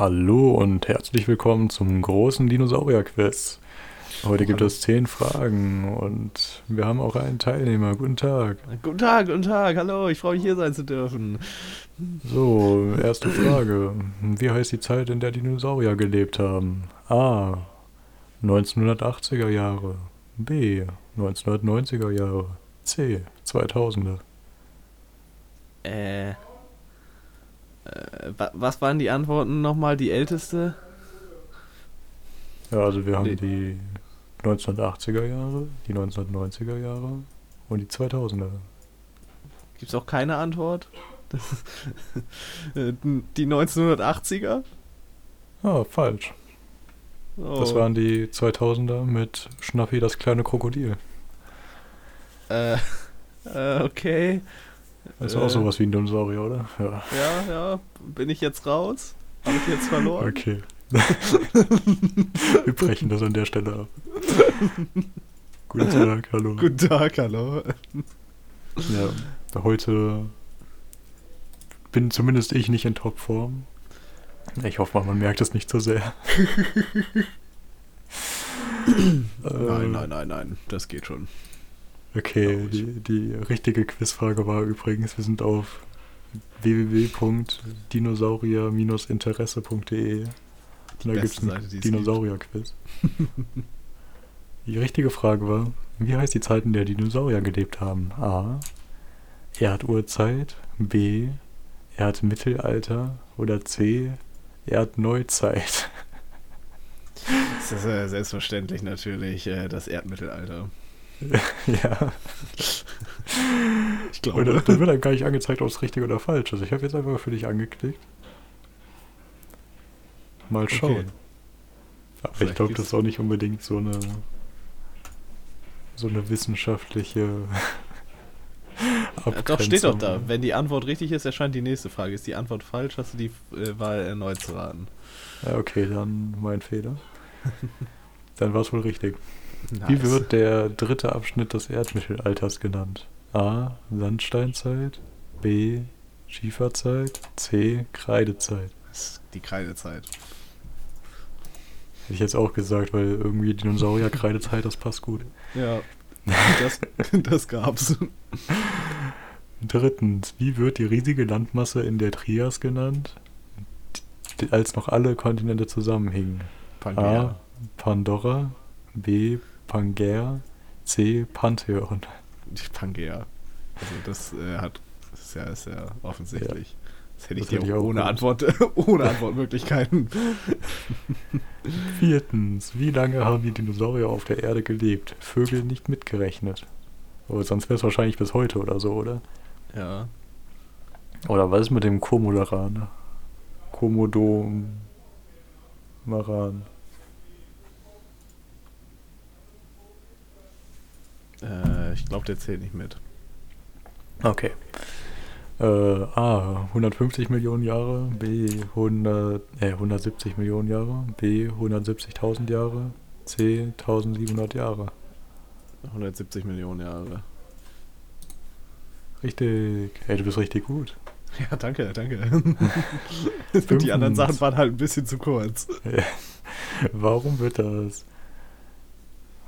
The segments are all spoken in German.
Hallo und herzlich willkommen zum großen Dinosaurier-Quiz. Heute gibt es zehn Fragen und wir haben auch einen Teilnehmer. Guten Tag. Guten Tag, guten Tag, hallo, ich freue mich hier sein zu dürfen. So, erste Frage. Wie heißt die Zeit, in der Dinosaurier gelebt haben? A. 1980er Jahre. B. 1990er Jahre. C. 2000er. Äh, was waren die Antworten nochmal? Die älteste? Ja, also wir haben Nee. die 1980er Jahre, die 1990er Jahre und die 2000er. Gibt's auch keine Antwort? Äh, die 1980er? Ah, falsch. Oh, Das waren die 2000er mit Schnappi das kleine Krokodil. Äh, äh, okay. Das ist Äh. auch sowas wie ein Dinosaurier, oder? Ja. Ja, ja, bin ich jetzt raus? Habe ich jetzt verloren? Okay. Wir brechen das an der Stelle ab. Guten Tag, hallo. Guten Tag, hallo. Ja, heute bin zumindest ich nicht in Topform. Ich hoffe mal, man merkt es nicht so sehr. Nein, nein, nein, nein, das geht schon. Okay, die, die richtige Quizfrage war übrigens, wir sind auf www.dinosaurier-interesse.de. Da gibt es es Dinosaurier-Quiz. die richtige Frage war, wie heißt die Zeit, in der Dinosaurier gelebt haben? A. Erdurzeit. B. Erdmittelalter. Oder C. Erdneuzeit. Das ist äh, selbstverständlich natürlich äh, das Erdmittelalter. ja. Ich Und da, wird einem gar nicht angezeigt, ob es richtig oder falsch ist. Ich habe jetzt einfach für dich angeklickt. Mal schauen. Okay. Aber ich glaube, das ist auch nicht unbedingt so eine so eine wissenschaftliche Ja, Doch, steht doch da. Abgrenzung. Wenn die Antwort richtig ist, erscheint die nächste Frage. Ist die Antwort falsch, hast du die äh, Wahl erneut zu raten. Ja, okay, dann mein Fehler. dann war es wohl richtig. Nice. Wie wird der dritte Abschnitt des Erdmittelalters genannt? A. Sandsteinzeit. B. Schieferzeit. C. Kreidezeit. Das ist die Kreidezeit. Hätte ich jetzt auch gesagt, weil irgendwie Dinosaurier-Kreidezeit, das passt gut. Ja. Das, das gab's. Drittens, wie wird die riesige Landmasse in der Trias genannt, als noch alle Kontinente zusammenhingen? Pangea. A. Pandora, B. Pangea, C. Pantheon. Die Pangea. Also das äh, hat. Das ist ja, ist ja offensichtlich. Das hätte ich Das hätte dir ich auch ohne gut. Antwort, ohne Antwortmöglichkeiten. Viertens, wie lange haben die Dinosaurier auf der Erde gelebt? Vögel nicht mitgerechnet. Aber sonst wäre es wahrscheinlich bis heute oder so, oder? Ja. Oder was ist mit dem Komodoran? Komodomaran. Äh, ich glaube, der zählt nicht mit. Okay. Äh, A, 150 Millionen Jahre, B, 100, äh, 170 Millionen Jahre, B, 170.000 Jahre, C, 1700 Jahre. 170 Millionen Jahre. Richtig. Hey, du bist richtig gut. Ja, danke, danke. Die anderen. Sachen waren halt ein bisschen zu kurz. Warum wird das?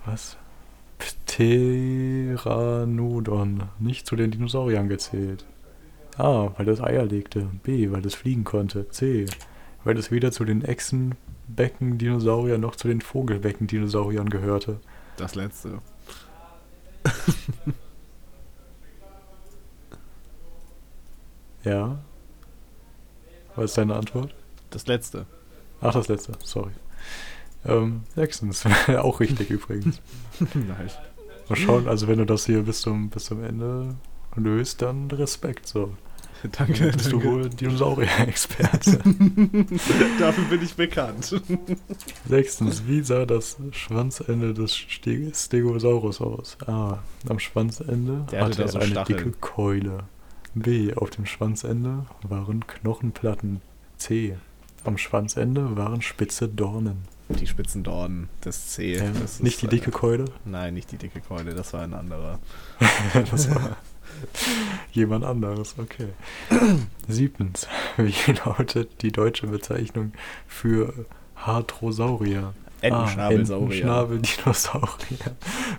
Was? Pteranodon nicht zu den Dinosauriern gezählt? A, weil es Eier legte. B, weil es fliegen konnte. C, weil es weder zu den Echsenbecken-Dinosauriern noch zu den Vogelbecken-Dinosauriern gehörte. Das letzte. Ja? Was ist deine Antwort? Das letzte. Ach, das letzte, sorry. Ähm, sechstens, auch richtig übrigens. nice. Mal schauen, also wenn du das hier bis zum, bis zum Ende löst, dann Respekt so. Danke, Dann bist du danke. wohl Dinosaurier-Experte. Dafür bin ich bekannt. Sechstens, wie sah das Schwanzende des Ste Stegosaurus aus? A. Am Schwanzende Der hatte hatte er so eine Stacheln. dicke Keule. B. Auf dem Schwanzende waren Knochenplatten. C. Am Schwanzende waren spitze Dornen. Die spitzen Dornen, das C. Ähm, das nicht die ist, dicke Äh, Keule. nein, nicht die dicke Keule, das war ein anderer. das war Jemand anderes, okay. Siebtens. Wie lautet die deutsche Bezeichnung für Hadrosaurier? Entenschnabelsaurier. Entenschnabeldinosaurier.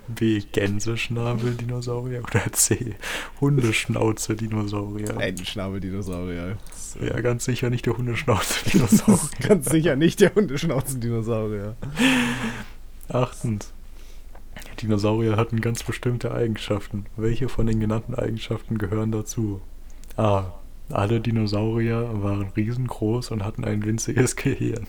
B. Gänseschnabeldinosaurier. Oder C. Hundeschnauze-Dinosaurier. Entenschnabeldinosaurier. Ja, ganz sicher nicht der Hundeschnauze-Dinosaurier. Ganz sicher nicht der Hundeschnauzendinosaurier. Achtens. Dinosaurier hatten ganz bestimmte Eigenschaften. Welche von den genannten Eigenschaften gehören dazu? A. Alle Dinosaurier waren riesengroß und hatten ein winziges Gehirn.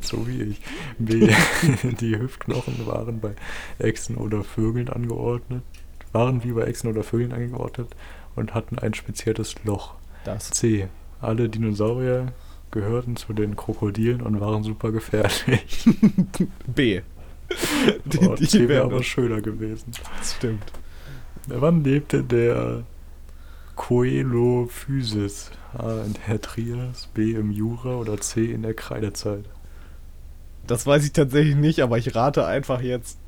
So wie ich. B. Die Hüftknochen waren bei Echsen oder Vögeln angeordnet. Waren wie bei Echsen oder Vögeln angeordnet und hatten ein spezielles Loch. Das. C. Alle Dinosaurier gehörten zu den Krokodilen und waren super gefährlich. B. Die, Oh, die C wäre aber das schöner gewesen. stimmt. Wann lebte der Coelophysis? A. In der Trias, B. im Jura oder C. in der Kreidezeit? Das weiß ich tatsächlich nicht, aber ich rate einfach jetzt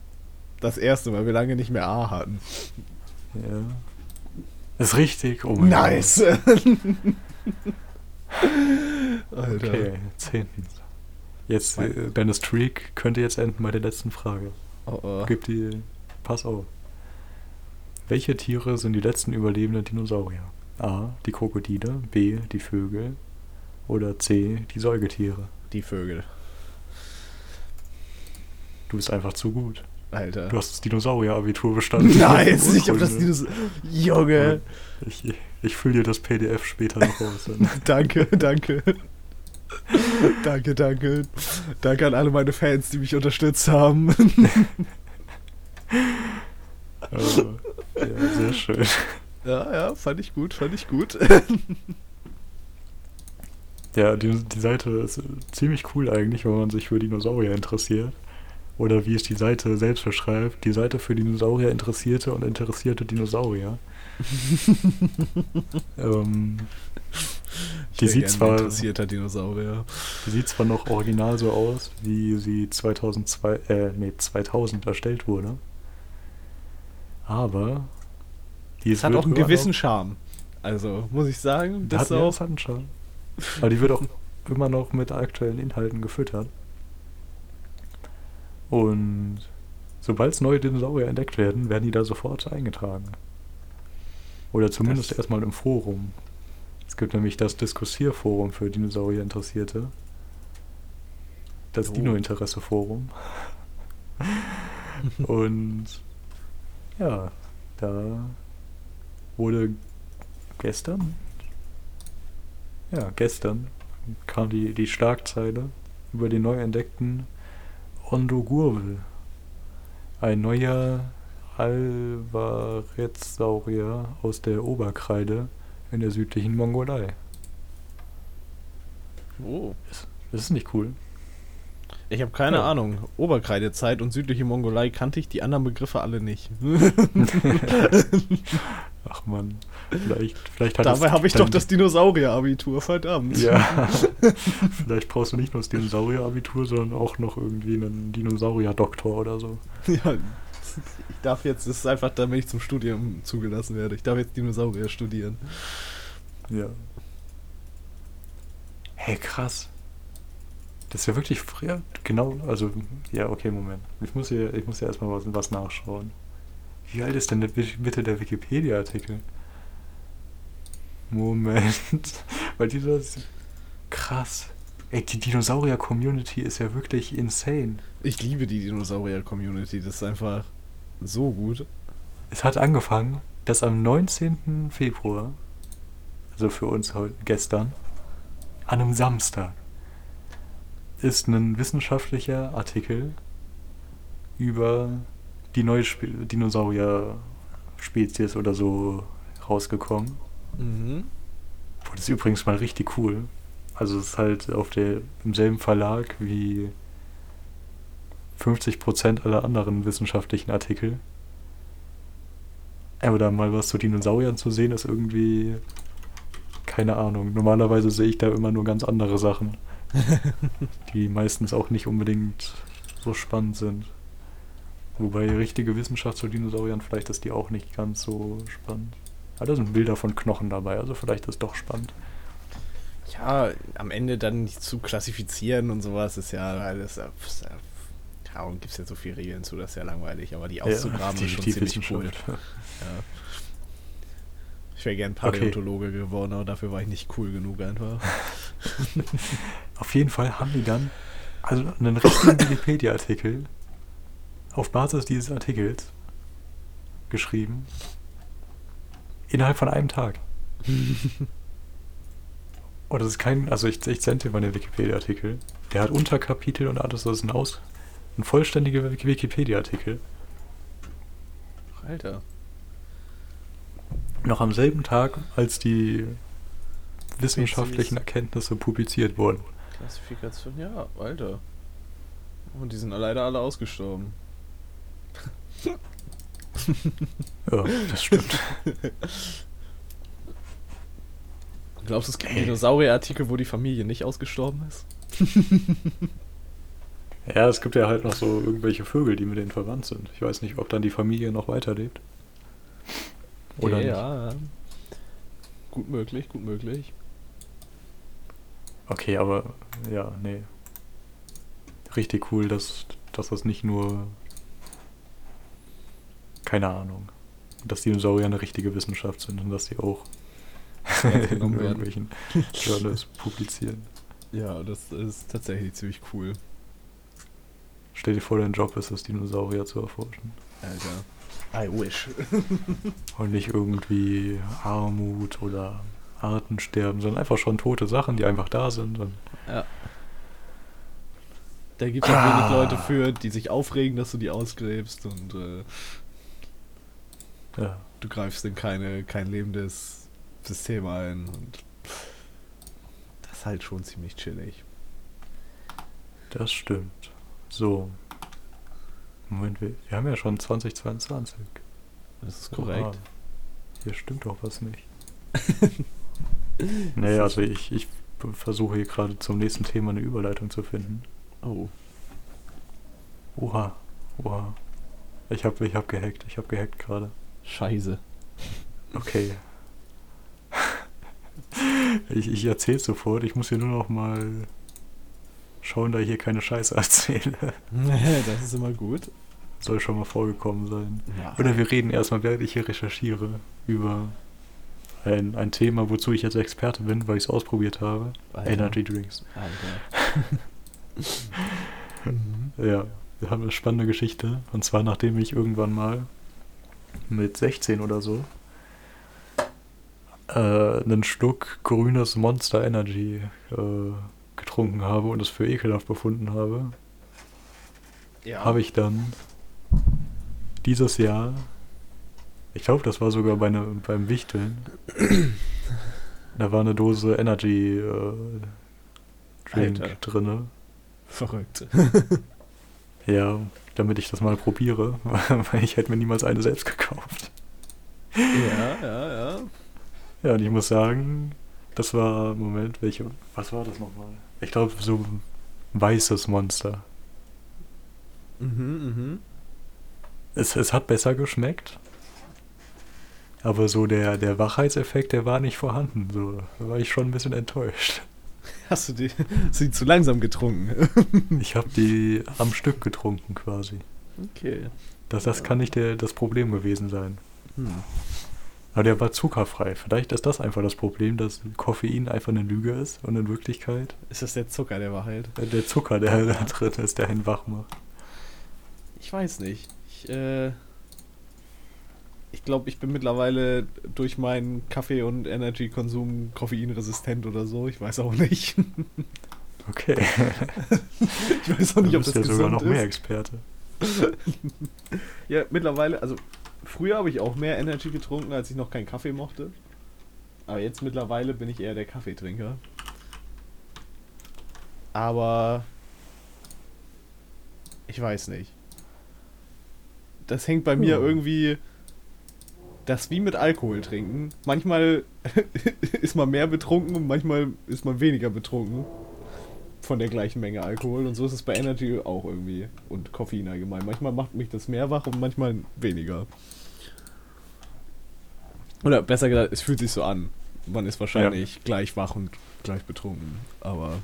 das erste, weil wir lange nicht mehr A hatten. Ja. Ist richtig. Oh mein Nice! Gott. Alter. Okay, zehntens. Jetzt, äh, deine Streak könnte jetzt enden bei der letzten Frage. Oh, oh. Gib die. Pass auf. Welche Tiere sind die letzten überlebenden Dinosaurier? A. Die Krokodile, B. Die Vögel oder C. Die Säugetiere? Die Vögel. Du bist einfach zu gut. Alter. Du hast das Dinosaurier-Abitur bestanden. Nice! Ich hab das. Dinosaurier. Junge! Ich, ich fülle dir das PDF später noch aus. Danke, danke. danke, danke. Danke an alle meine Fans, die mich unterstützt haben. Also, ja, sehr schön. ja, ja, fand ich gut, fand ich gut. Ja, die, die Seite ist ziemlich cool eigentlich, wenn man sich für Dinosaurier interessiert. Oder wie es die Seite selbst beschreibt, die Seite für Dinosaurier Interessierte und interessierte Dinosaurier. ähm, Die sieht zwar- interessierter Dinosaurier. die sieht zwar noch original so aus, wie sie 2002, äh, nee, 2000 erstellt wurde. Aber die Es hat auch einen gewissen noch- Charme. Also, muss ich sagen, Das das hat, ja, auch. das hat einen Charme. Aber die wird auch immer noch mit aktuellen Inhalten gefüttert. Und sobald neue Dinosaurier entdeckt werden, werden die da sofort eingetragen. Oder zumindest Das- erstmal im Forum. Es gibt nämlich das Diskussierforum für Dinosaurier-Interessierte. Das Oh. Dino-Interesse-Forum. Und ja, da wurde gestern, ja, gestern kam die, die Schlagzeile über den neu entdeckten Ondogurvel. Ein neuer Alvarezsaurier aus der Oberkreide in der südlichen Mongolei. Oh. Das ist nicht cool. Ich habe keine Ja. Ahnung. Oberkreidezeit und südliche Mongolei kannte ich, die anderen Begriffe alle nicht. Ach man, vielleicht, vielleicht hat Dabei habe ich doch das Dinosaurier-Abitur, verdammt. Ja, vielleicht brauchst du nicht nur das Dinosaurier-Abitur, sondern auch noch irgendwie einen Dinosaurier-Doktor oder so. ja. Ich darf jetzt, das ist einfach, damit ich zum Studium zugelassen werde. Ich darf jetzt Dinosaurier studieren. Ja. Hey, krass. Das ist ja wirklich früher, genau, also, ja, okay, Moment. Ich muss hier, ich muss hier erstmal was, was nachschauen. Wie alt ist denn der, bitte der Wikipedia-Artikel? Moment. Weil dieser krass. Ey, die Dinosaurier-Community ist ja wirklich insane. Ich liebe die Dinosaurier-Community. Das ist einfach so gut. Es hat angefangen, dass am 19. Februar, also für uns heute gestern, an einem Samstag, ist ein wissenschaftlicher Artikel über die neue Spe Dinosaurier-Spezies oder so rausgekommen. Mhm. Das ist übrigens mal richtig cool. Also es ist halt auf der, im selben Verlag wie 50% aller anderen wissenschaftlichen Artikel. Aber da mal was zu Dinosauriern zu sehen, ist irgendwie keine Ahnung. Normalerweise sehe ich da immer nur ganz andere Sachen, die meistens auch nicht unbedingt so spannend sind. Wobei richtige Wissenschaft zu Dinosauriern, vielleicht ist die auch nicht ganz so spannend. Aber da sind Bilder von Knochen dabei, also vielleicht ist doch spannend. Ja, am Ende dann nicht zu klassifizieren und sowas ist ja alles. Ja, Darum gibt es ja so viele Regeln zu, das ist ja langweilig, aber die auszugraben ja, ist schon ziemlich cool. Ja. Ich wäre gern Paläontologe okay. geworden, aber dafür war ich nicht cool genug einfach. Auf jeden Fall haben die dann also einen richtigen Wikipedia-Artikel auf Basis dieses Artikels geschrieben. Innerhalb von einem Tag. Und das ist kein, also ich, ich sende dir mal den Wikipedia-Artikel. Der hat Unterkapitel und alles, das ist ein, Aus, ein vollständiger Wikipedia-Artikel. Alter. Noch am selben Tag, als die wissenschaftlichen Erkenntnisse publiziert wurden. Klassifikation, ja, Alter. Und die sind leider alle ausgestorben. ja, das stimmt. Glaubst du, es gibt Dinosaurier-Artikel, wo die Familie nicht ausgestorben ist? ja, es gibt ja halt noch so irgendwelche Vögel, die mit denen verwandt sind. Ich weiß nicht, ob dann die Familie noch weiterlebt. Oder ja, nicht. Gut möglich, gut möglich. Okay, aber ja, nee. Richtig cool, dass, dass das nicht nur. Keine Ahnung. Dass Dinosaurier eine richtige Wissenschaft sind und dass die auch in irgendwelchen Journals publizieren. Ja, das ist tatsächlich ziemlich cool. Stell dir vor, dein Job ist es, Dinosaurier zu erforschen. Alter. I wish. und nicht irgendwie Armut oder Artensterben, sondern einfach schon tote Sachen, die einfach da sind. ja. Da gibt es ah. wenig Leute für, die sich aufregen, dass du die ausgräbst und äh, ja. du greifst in keine, kein lebendes System ein und das ist halt schon ziemlich chillig. Das stimmt. So. Moment, wir, wir haben ja schon 2022. Das ist korrekt. Oha. Hier stimmt doch was nicht. nee, also ich, ich versuche hier gerade zum nächsten Thema eine Überleitung zu finden. Oh. Oha. Oha. Ich hab, ich hab gehackt. Ich hab gehackt gerade. Scheiße. Okay. ich, ich erzähl's sofort. Ich muss hier nur noch mal schauen, da ich hier keine Scheiße erzähle. das ist immer gut. Soll schon mal vorgekommen sein. Ja. Oder wir reden erstmal, während ich hier recherchiere, über ein, ein Thema, wozu ich jetzt Experte bin, weil ich es ausprobiert habe. Alter. Energy Drinks. Ja, wir haben eine spannende Geschichte. Und zwar nachdem ich irgendwann mal mit 16 oder so äh, einen Schluck grünes Monster Energy äh, getrunken habe und es für ekelhaft befunden habe, ja. habe ich dann dieses Jahr ich glaube, das war sogar bei ne, beim Wichteln. da war eine Dose Energy äh, Drink Alter. drinne. Verrückt. ja, damit ich das mal probiere, weil ich hätte mir niemals eine selbst gekauft. Ja, ja, ja. Ja, und ich muss sagen, das war, Moment, welche, was war das nochmal? Ich glaube, so ein weißes Monster. Mhm, mhm. Es, es hat besser geschmeckt, aber so der, der Wachheitseffekt, der war nicht vorhanden. So, da war ich schon ein bisschen enttäuscht. Hast du die, sie zu langsam getrunken? ich habe die am Stück getrunken quasi. Okay. Das, das kann nicht der, das Problem gewesen sein. Hm. Aber der war zuckerfrei. Vielleicht ist das einfach das Problem, dass Koffein einfach eine Lüge ist und in Wirklichkeit. Ist das der Zucker, der Wahrheit? Der Zucker, der da drin ist, der einen wach macht. Ich weiß nicht. Ich, äh, ich glaube, ich bin mittlerweile durch meinen Kaffee- und Energy-Konsum koffeinresistent oder so. Ich weiß auch nicht. Okay. ich weiß auch nicht, ob das ja gesund sogar noch ist. mehr Experte. ja, mittlerweile, also früher habe ich auch mehr Energy getrunken, als ich noch keinen Kaffee mochte. Aber jetzt mittlerweile bin ich eher der Kaffeetrinker. Aber ich weiß nicht. Das hängt bei mir hm. irgendwie das wie mit Alkohol trinken. Manchmal ist man mehr betrunken und manchmal ist man weniger betrunken von der gleichen Menge Alkohol. Und so ist es bei Energy auch irgendwie. Und Koffein allgemein. Manchmal macht mich das mehr wach und manchmal weniger. Oder besser gesagt, es fühlt sich so an. Man ist wahrscheinlich ja. gleich wach und gleich betrunken. Aber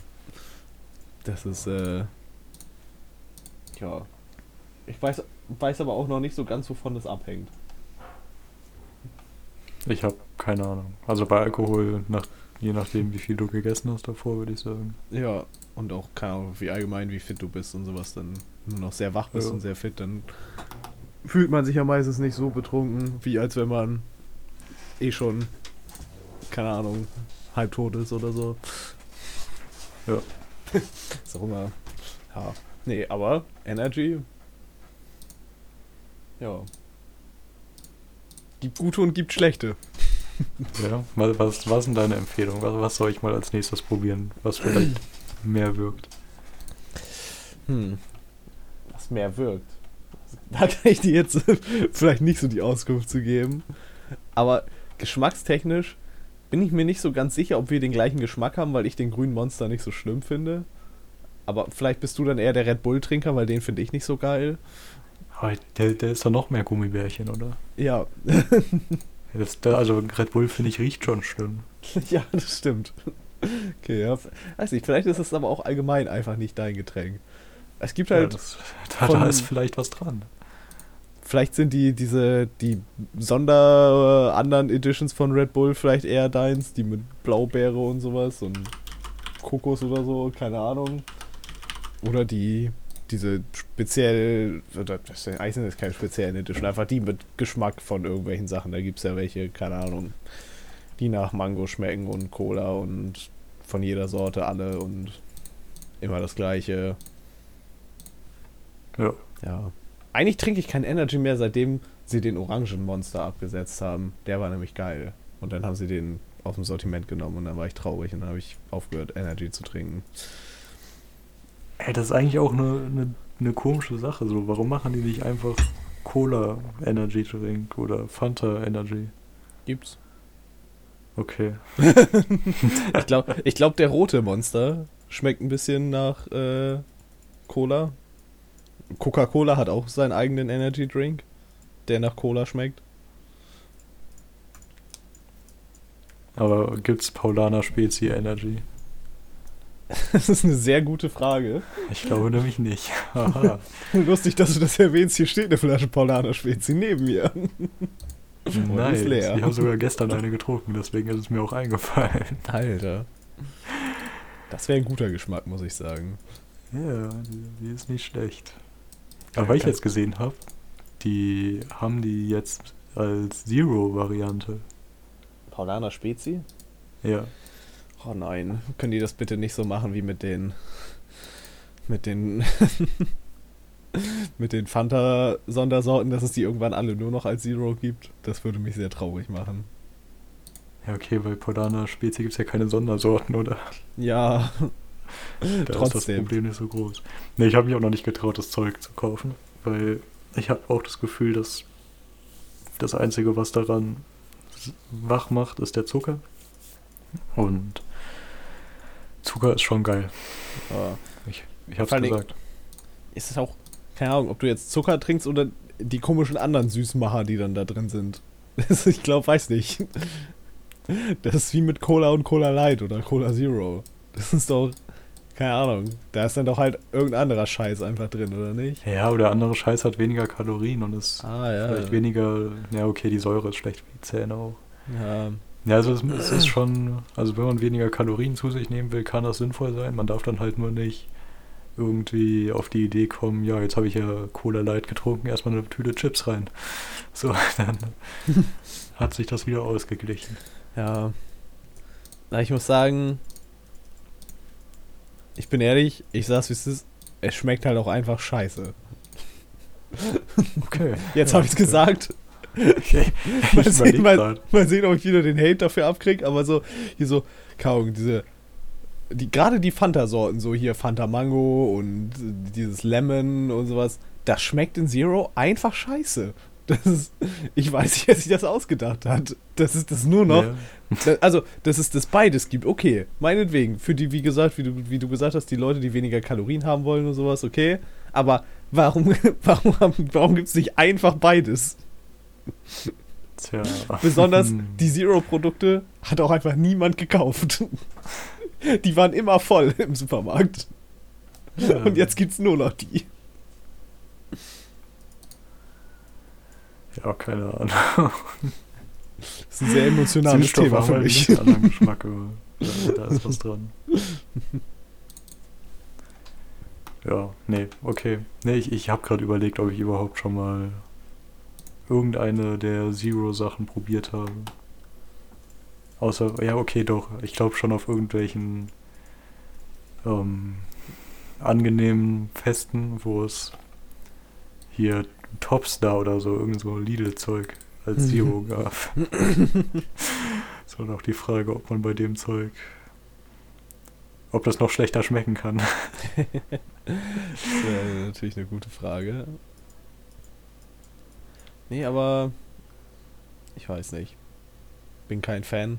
das ist, äh, ja. Ich weiß, weiß aber auch noch nicht so ganz, wovon das abhängt. Ich habe keine Ahnung. Also bei Alkohol, nach, je nachdem, wie viel du gegessen hast davor, würde ich sagen. Ja, und auch keine Ahnung, wie allgemein, wie fit du bist und sowas, dann nur noch sehr wach bist ja. und sehr fit, dann fühlt man sich ja meistens nicht so betrunken, wie als wenn man eh schon, keine Ahnung, halbtot ist oder so. Ja. ist auch immer. Ja. Nee, aber Energy. Ja. Gibt gute und gibt schlechte. Ja, was, was, was sind deine Empfehlungen? Was, was soll ich mal als nächstes probieren, was vielleicht mehr wirkt? Hm. Was mehr wirkt? Da kann ich dir jetzt vielleicht nicht so die Auskunft zu geben. Aber geschmackstechnisch bin ich mir nicht so ganz sicher, ob wir den gleichen Geschmack haben, weil ich den grünen Monster nicht so schlimm finde. Aber vielleicht bist du dann eher der Red Bull-Trinker, weil den finde ich nicht so geil. Aber der, der ist doch noch mehr Gummibärchen, oder? Ja. das, also Red Bull, finde ich, riecht schon schlimm. ja, das stimmt. Okay, ja. Weiß nicht, vielleicht ist es aber auch allgemein einfach nicht dein Getränk. Es gibt halt. Ja, das, da, von, da ist vielleicht was dran. Vielleicht sind die, diese, die Sonder anderen Editions von Red Bull vielleicht eher deins, die mit Blaubeere und sowas und Kokos oder so, keine Ahnung. Oder die, diese speziell, das Eisen ist keine spezielle Edition, einfach die mit Geschmack von irgendwelchen Sachen. Da gibt es ja welche, keine Ahnung, die nach Mango schmecken und Cola und von jeder Sorte alle und immer das gleiche. Ja. Ja. Eigentlich trinke ich kein Energy mehr, seitdem sie den Orangenmonster abgesetzt haben. Der war nämlich geil. Und dann haben sie den aus dem Sortiment genommen und dann war ich traurig und dann habe ich aufgehört, Energy zu trinken. Ey, das ist eigentlich auch eine, eine, eine komische Sache. So, warum machen die nicht einfach Cola Energy Drink oder Fanta Energy? Gibt's. Okay. ich glaube, ich glaub, der rote Monster schmeckt ein bisschen nach äh, Cola. Coca-Cola hat auch seinen eigenen Energy Drink, der nach Cola schmeckt. Aber gibt's Paulaner Spezi Energy? Das ist eine sehr gute Frage. Ich glaube nämlich nicht. Lustig, dass du das erwähnst. Hier steht eine Flasche Paulaner Spezi neben mir. Nein, ist leer. die haben sogar gestern eine getrunken, deswegen ist es mir auch eingefallen. Alter. Das wäre ein guter Geschmack, muss ich sagen. Ja, die, die ist nicht schlecht. Aber weil ich jetzt gesehen habe, die haben die jetzt als Zero-Variante. Paulaner Spezi? Ja. Oh nein, können die das bitte nicht so machen wie mit den mit den mit den Fanta-Sondersorten, dass es die irgendwann alle nur noch als Zero gibt. Das würde mich sehr traurig machen. Ja, okay, bei Polana Spezi gibt es ja keine Sondersorten, oder? Ja. da Trotzdem. ist das Problem nicht so groß. Ne, ich habe mich auch noch nicht getraut, das Zeug zu kaufen, weil ich habe auch das Gefühl, dass das Einzige, was daran wach macht, ist der Zucker. Und Zucker ist schon geil. Ja. Ich, ich hab's gesagt. Ist es auch, keine Ahnung, ob du jetzt Zucker trinkst oder die komischen anderen Süßmacher, die dann da drin sind. ich glaube, weiß nicht. Das ist wie mit Cola und Cola Light oder Cola Zero. Das ist doch, keine Ahnung, da ist dann doch halt irgendein anderer Scheiß einfach drin, oder nicht? Ja, oder andere Scheiß hat weniger Kalorien und ist ah, ja. vielleicht weniger, ja okay, die Säure ist schlecht für die Zähne auch. Ja, ja, also es, es, ist schon, also wenn man weniger Kalorien zu sich nehmen will, kann das sinnvoll sein. Man darf dann halt nur nicht irgendwie auf die Idee kommen, ja, jetzt habe ich ja Cola Light getrunken, erstmal eine Tüte Chips rein. So, dann hat sich das wieder ausgeglichen. Ja. Na, ich muss sagen, ich bin ehrlich, ich sag's wie es ist, es schmeckt halt auch einfach scheiße. Okay. Jetzt ja, habe ich's okay. gesagt. Okay. mal, sehen, mal, mal, sehen, ob ich wieder den Hate dafür abkriege, aber so, hier so, kaum, diese, die, gerade die Fanta-Sorten, so hier Fanta Mango und dieses Lemon und sowas, das schmeckt in Zero einfach scheiße. Das ist, ich weiß nicht, wer sich das ausgedacht hat. Das ist das nur noch. Ja. Das, also, dass es das beides gibt, okay. Meinetwegen. Für die, wie gesagt, wie du, wie du gesagt hast, die Leute, die weniger Kalorien haben wollen und sowas, okay. Aber warum, warum, warum gibt es nicht einfach beides? Tja. Besonders die Zero-Produkte hat auch einfach niemand gekauft. Die waren immer voll im Supermarkt. Ja. Und jetzt gibt's nur noch die. Ja, keine Ahnung. Das ist ein sehr emotionales Thema für mich. einen anderen Geschmack, aber da, da ist was dran. Ja, nee, okay. Nee, ich, ich habe gerade überlegt, ob ich überhaupt schon mal irgendeine der Zero-Sachen probiert habe. Außer, ja, okay, doch. Ich glaube schon auf irgendwelchen ähm, angenehmen Festen, wo es hier Topstar oder so, irgend so Lidl-Zeug als Zero gab. so noch die Frage, ob man bei dem Zeug, ob das noch schlechter schmecken kann. Das ist äh, natürlich eine gute Frage. Nee, aber ich weiß nicht. Bin kein Fan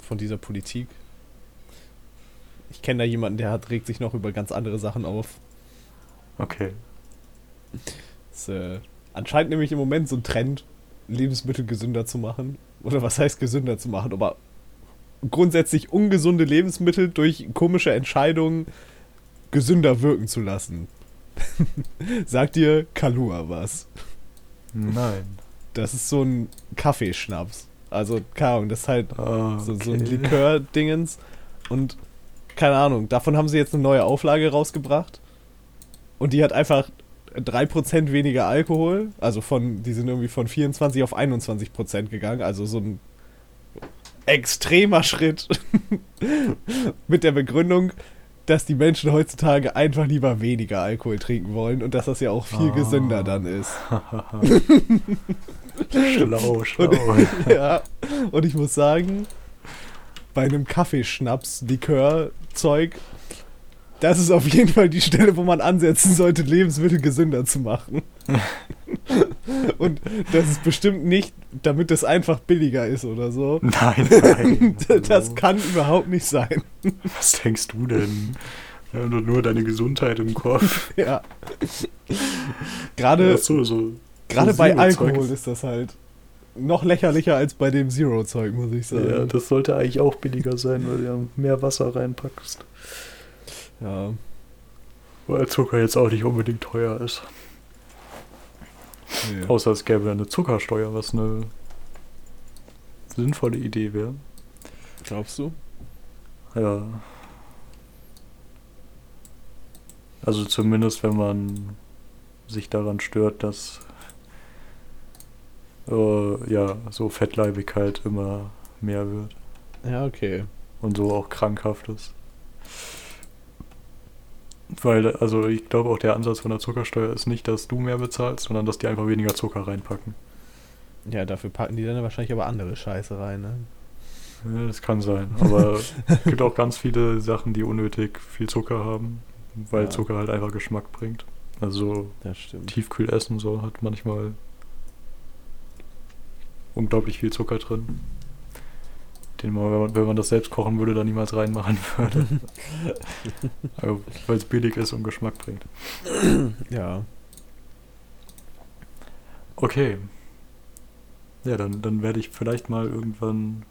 von dieser Politik. Ich kenne da jemanden, der hat, regt sich noch über ganz andere Sachen auf. Okay. Das ist äh, anscheinend nämlich im Moment so ein Trend, Lebensmittel gesünder zu machen. Oder was heißt gesünder zu machen? Aber grundsätzlich ungesunde Lebensmittel durch komische Entscheidungen gesünder wirken zu lassen. Sagt dir Kalua was? Nein. Das ist so ein Kaffeeschnaps. Also, keine Ahnung, das ist halt Ah, so, so ein okay. Likör-Dingens. Und keine Ahnung, davon haben sie jetzt eine neue Auflage rausgebracht. Und die hat einfach 3% weniger Alkohol. Also von, die sind irgendwie von 24 auf 21% gegangen. Also so ein extremer Schritt. Mit der Begründung, dass die Menschen heutzutage einfach lieber weniger Alkohol trinken wollen und dass das ja auch viel Ah. gesünder dann ist. schlau, schlau. Und, ja, und ich muss sagen, bei einem Kaffeeschnaps, Likör-Zeug, das ist auf jeden Fall die Stelle, wo man ansetzen sollte, Lebensmittel gesünder zu machen. und das ist bestimmt nicht, damit es einfach billiger ist oder so. Nein, nein. Das kann überhaupt nicht sein. Was denkst du denn? Doch nur deine Gesundheit im Kopf. Ja. Gerade Ach so, so. gerade so bei Alkohol ist das halt noch lächerlicher als bei dem Zero-Zeug, muss ich sagen. Ja, das sollte eigentlich auch billiger sein, weil du ja mehr Wasser reinpackst. ja. Weil Zucker jetzt auch nicht unbedingt teuer ist. Nee. Außer es gäbe eine Zuckersteuer, was eine sinnvolle Idee wäre. Glaubst du? Ja. Also zumindest, wenn man sich daran stört, dass äh, ja, so Fettleibigkeit immer mehr wird Ja, okay. und so auch krankhaft ist. Weil, also ich glaube auch der Ansatz von der Zuckersteuer ist nicht, dass du mehr bezahlst, sondern dass die einfach weniger Zucker reinpacken. Ja, dafür packen die dann wahrscheinlich aber andere Scheiße rein, ne? Ja, das kann sein. Aber es gibt auch ganz viele Sachen, die unnötig viel Zucker haben, weil Ja. Zucker halt einfach Geschmack bringt. Also. Tiefkühlessen so hat manchmal unglaublich viel Zucker drin. Den man, wenn man, wenn man das selbst kochen würde, da niemals reinmachen würde. Aber weil es billig ist und Geschmack bringt. Ja. Okay. Ja, dann, dann werde ich vielleicht mal irgendwann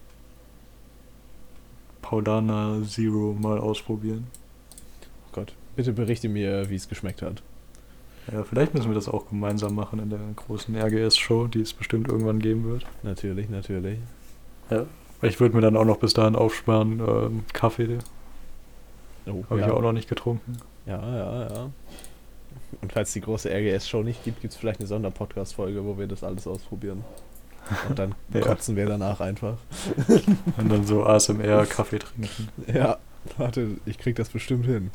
Paulana Zero mal ausprobieren. Oh Gott. Bitte berichte mir, wie es geschmeckt hat. Ja, vielleicht müssen wir das auch gemeinsam machen in der großen RGS-Show, die es bestimmt irgendwann geben wird. Natürlich, natürlich. Ich würde mir dann auch noch bis dahin aufsparen, ähm, Kaffee Oh, habe ja. ich auch noch nicht getrunken. ja, ja, ja. Und falls es die große RGS-Show nicht gibt, gibt es vielleicht eine Sonderpodcast-Folge, wo wir das alles ausprobieren. Und dann Ja. kotzen wir danach einfach. Und dann so ASMR Kaffee trinken. Ja, warte, ich krieg das bestimmt hin.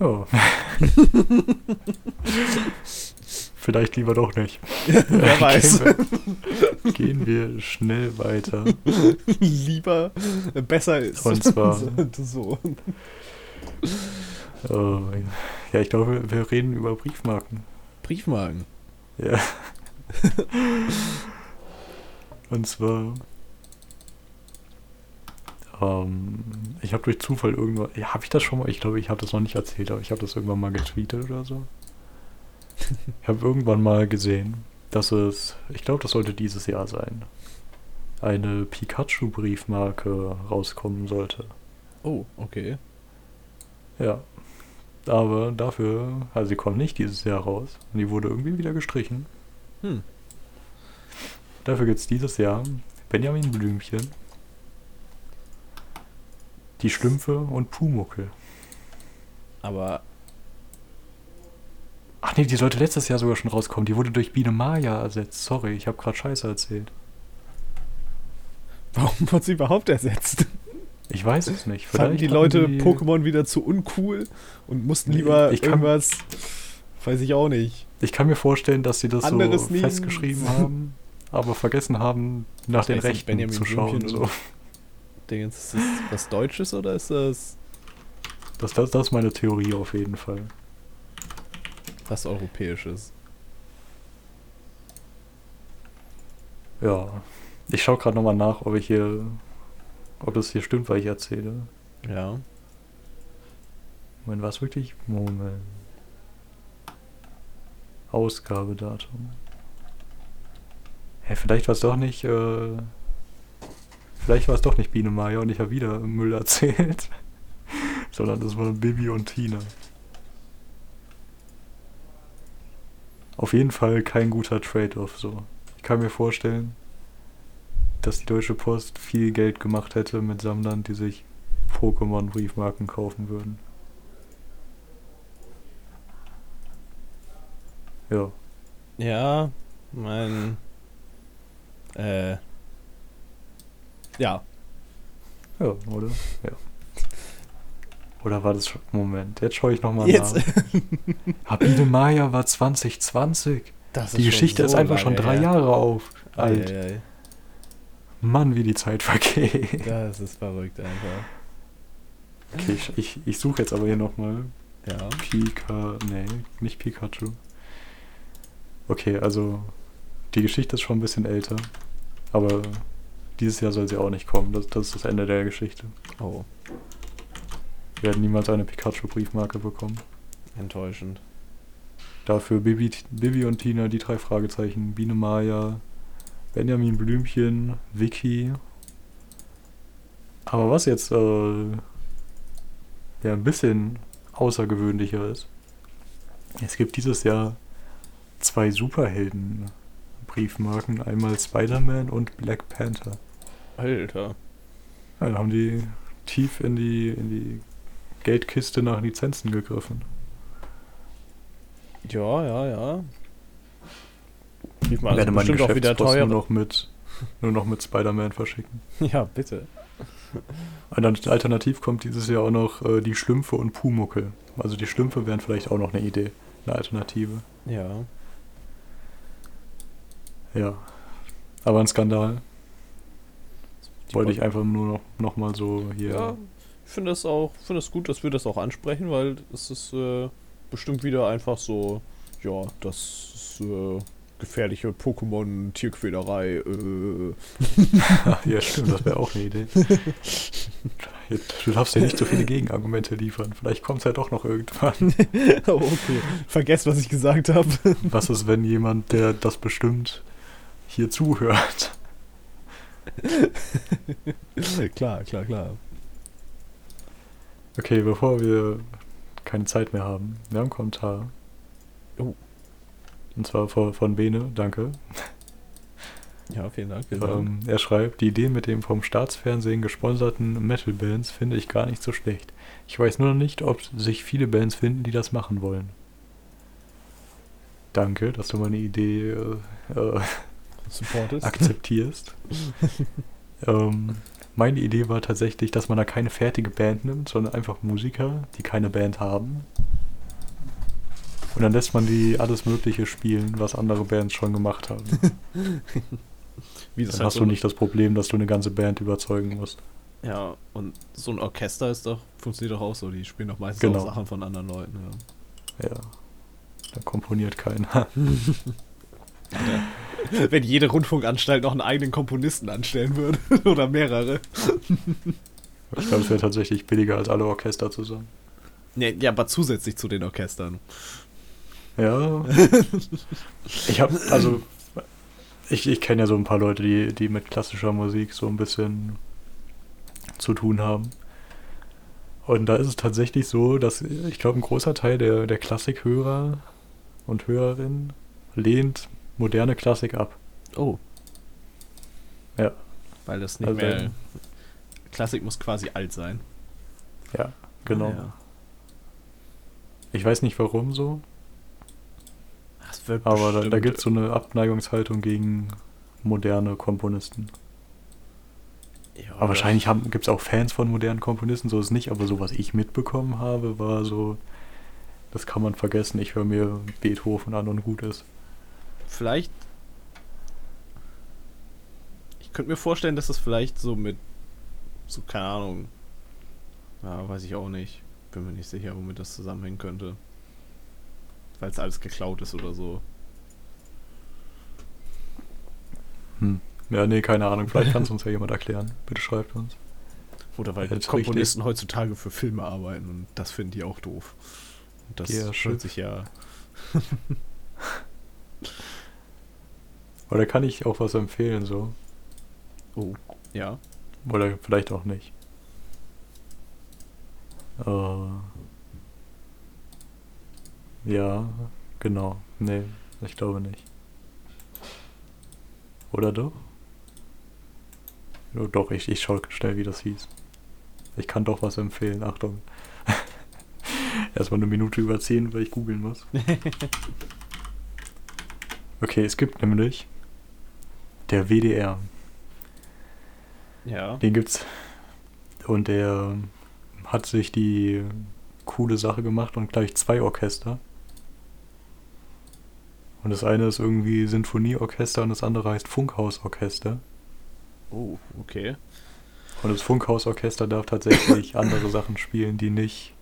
Oh. Vielleicht lieber doch nicht. Wer weiß. Gehen wir, gehen wir schnell weiter. Lieber, äh, besser ist. Und zwar- so. Oh, ja, ich glaube, wir reden über Briefmarken. Briefmarken. Ja. Und zwar. Ähm, ich habe durch Zufall irgendwann. Ja, habe ich das schon mal? Ich glaube, ich habe das noch nicht erzählt, aber ich habe das irgendwann mal getweetet oder so. Ich habe irgendwann mal gesehen, dass es, ich glaube, das sollte dieses Jahr sein, eine Pikachu-Briefmarke rauskommen sollte. Oh, okay. Ja. Aber dafür, also sie kommt nicht dieses Jahr raus. Und die wurde irgendwie wieder gestrichen. Hm. Dafür gibt es dieses Jahr Benjamin Blümchen, die Schlümpfe und Pumuckel. Aber Ach nee, die sollte letztes Jahr sogar schon rauskommen. Die wurde durch Biene Maya ersetzt. Sorry, ich habe gerade Scheiße erzählt. warum wird sie überhaupt ersetzt? Ich weiß es nicht. Fanden die Leute die- Pokémon wieder zu uncool und mussten lieber ich kann- irgendwas. Weiß ich auch nicht. Ich kann mir vorstellen, dass sie das Anderes so festgeschrieben haben, aber vergessen haben, nach den weiß nicht, Rechten Benjamin zu schauen. So. Dingens, ist das was Deutsches oder ist das Das, das, das ist meine Theorie auf jeden Fall. Was Europäisches? Ja. Ich schaue gerade nochmal nach, ob ich hier. ob das hier stimmt, was ich erzähle. Ja. Moment, war es wirklich? Moment. Ausgabedatum. Hä, vielleicht war es doch nicht, äh, Vielleicht war es doch nicht Biene Maya und ich habe wieder Müll erzählt. Sondern das waren Bibi und Tina. Auf jeden Fall kein guter Trade-off so. Ich kann mir vorstellen, dass die Deutsche Post viel Geld gemacht hätte mit Sammlern, die sich Pokémon-Briefmarken kaufen würden. Ja. Ja, mein. Äh. Ja. Ja, oder? Ja. Oder war das schon. Moment, jetzt schaue ich nochmal nach. Habide Maya war 2020. Das Die Geschichte ist einfach schon drei Jahre auf. Alt. Alt. Mann, wie die Zeit vergeht. Das ist verrückt einfach. Okay, ich, ich, ich suche jetzt aber hier nochmal. Ja. Pika. Nee, nicht Pikachu. Okay, also die Geschichte ist schon ein bisschen älter. Aber dieses Jahr soll sie auch nicht kommen. Das, das ist das Ende der Geschichte. Oh, Wir werden niemals eine Pikachu-Briefmarke bekommen. enttäuschend. Dafür Bibi, Bibi und Tina, die drei Fragezeichen, Biene Maya, Benjamin Blümchen, Vicky. Aber was jetzt äh, ja ein bisschen außergewöhnlicher ist, es gibt dieses Jahr zwei Superhelden-Briefmarken, einmal Spider-Man und Black Panther. Alter. Ja, da haben die tief in die, in die Geldkiste nach Lizenzen gegriffen. Ja, ja, ja. Ich Ich werde meine bestimmt auch wieder teuer. nur noch mit, nur noch mit Spider-Man verschicken. Ja, bitte. Und dann alternativ kommt dieses Jahr auch noch äh, die Schlümpfe und Pumuckel. Also die Schlümpfe wären vielleicht auch noch eine Idee, eine Alternative. Ja. Ja. Aber ein Skandal. Die Wollte woll- ich einfach nur noch, noch mal so hier. Ja, finde es auch, finde es gut, dass wir das auch ansprechen, weil es ist äh, bestimmt wieder einfach so, ja, das ist äh, gefährliche Pokémon-Tierquälerei. Äh. ja, stimmt, das wäre auch eine Idee. Du darfst ja nicht so viele Gegenargumente liefern. Vielleicht kommt es ja doch noch irgendwann. oh, okay. Vergesst, was ich gesagt habe. Was ist, wenn jemand, der das bestimmt, hier zuhört? klar, klar, klar. Okay, bevor wir keine Zeit mehr haben, wir haben einen Kommentar. Oh. Und zwar von, von Bene, danke. Ja, vielen Dank. Vielen Dank. Ähm, er schreibt, die Idee mit dem vom Staatsfernsehen gesponserten Metal-Bands finde ich gar nicht so schlecht. Ich weiß nur noch nicht, ob sich viele Bands finden, die das machen wollen. Danke, dass du meine Idee äh, äh, akzeptierst. ähm, meine Idee war tatsächlich, dass man da keine fertige Band nimmt, sondern einfach Musiker, die keine Band haben. Und dann lässt man die alles Mögliche spielen, was andere Bands schon gemacht haben. Wie das Dann halt hast so du nicht das Problem, dass du eine ganze Band überzeugen musst. Ja, und so ein Orchester ist doch, funktioniert doch auch so. Die spielen doch meistens Genau. auch Sachen von anderen Leuten. Ja. Ja. Da komponiert keiner. Wenn jede Rundfunkanstalt noch einen eigenen Komponisten anstellen würde. Oder mehrere. Ich glaube, es wäre tatsächlich billiger als alle Orchester zusammen. Nee, ja, aber zusätzlich zu den Orchestern. Ja. ich habe, also, ich, ich kenne ja so ein paar Leute, die, die mit klassischer Musik so ein bisschen zu tun haben. Und da ist es tatsächlich so, dass ich glaube, ein großer Teil der, der Klassikhörer und Hörerinnen lehnt moderne Klassik ab. Oh. Ja. Weil das nicht Also- mehr. Klassik muss quasi alt sein. Ja, genau. Ja. Ich weiß nicht warum so, Das wird aber da, da gibt es so eine Abneigungshaltung gegen moderne Komponisten. Ja, Aber wahrscheinlich gibt es auch Fans von modernen Komponisten, so ist es nicht, aber so was ich mitbekommen habe, war so, das kann man vergessen, ich höre mir Beethoven an und gut ist. Vielleicht. Ich könnte mir vorstellen, dass das vielleicht so mit. So, keine Ahnung. Ja, weiß ich auch nicht. Bin mir nicht sicher, womit das zusammenhängen könnte. Weil es alles geklaut ist oder so. Hm. Ja, nee, keine Ahnung, vielleicht kann es uns ja jemand erklären. Bitte schreibt uns. Oder weil ist Komponisten heutzutage für Filme arbeiten und das finden die auch doof. Und das Ja, hört sich ja. Oder kann ich auch was empfehlen, so? Oh, ja. Oder vielleicht auch nicht. Äh, ja, genau. Nee, ich glaube nicht. Oder doch? Ja, doch, ich, ich schaue schnell, wie das hieß. Ich kann doch was empfehlen. Achtung. Erstmal eine Minute überziehen, weil ich googeln muss. Okay, es gibt nämlich der WDR. Ja. Den gibt's. Und der hat sich die coole Sache gemacht und gleich zwei Orchester. Und das eine ist irgendwie Sinfonieorchester und das andere heißt Funkhausorchester. Oh, okay. Und das Funkhausorchester darf tatsächlich andere Sachen spielen, die nicht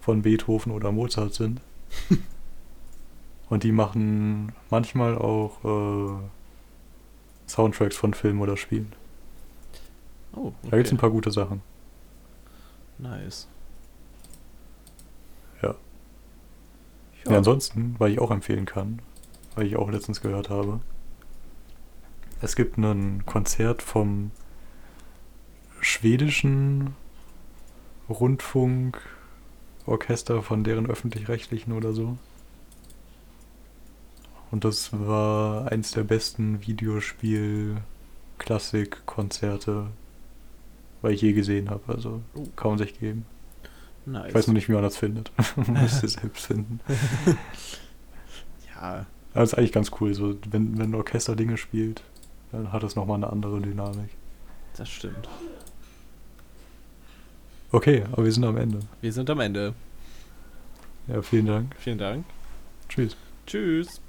von Beethoven oder Mozart sind. Und die machen manchmal auch äh, Soundtracks von Filmen oder Spielen. Oh, okay. Da gibt's ein paar gute Sachen. Nice. Ja. Ja, ansonsten, weil ich auch empfehlen kann, weil ich auch letztens gehört habe. Es gibt ein Konzert vom schwedischen Rundfunkorchester von deren öffentlich-rechtlichen oder so. Und das war eins der besten Videospiel-Klassik-Konzerte, weil ich je gesehen habe. Also Oh. kann man sich geben. Nice. Ich weiß nur nicht, wie man das findet. man müsste es selbst finden. Ja, Aber es ist eigentlich ganz cool. So, wenn, wenn ein Orchester Dinge spielt, dann hat das nochmal eine andere Dynamik. das stimmt. Okay, aber wir sind am Ende. Wir sind am Ende. Ja, vielen Dank. Vielen Dank. Tschüss. Tschüss.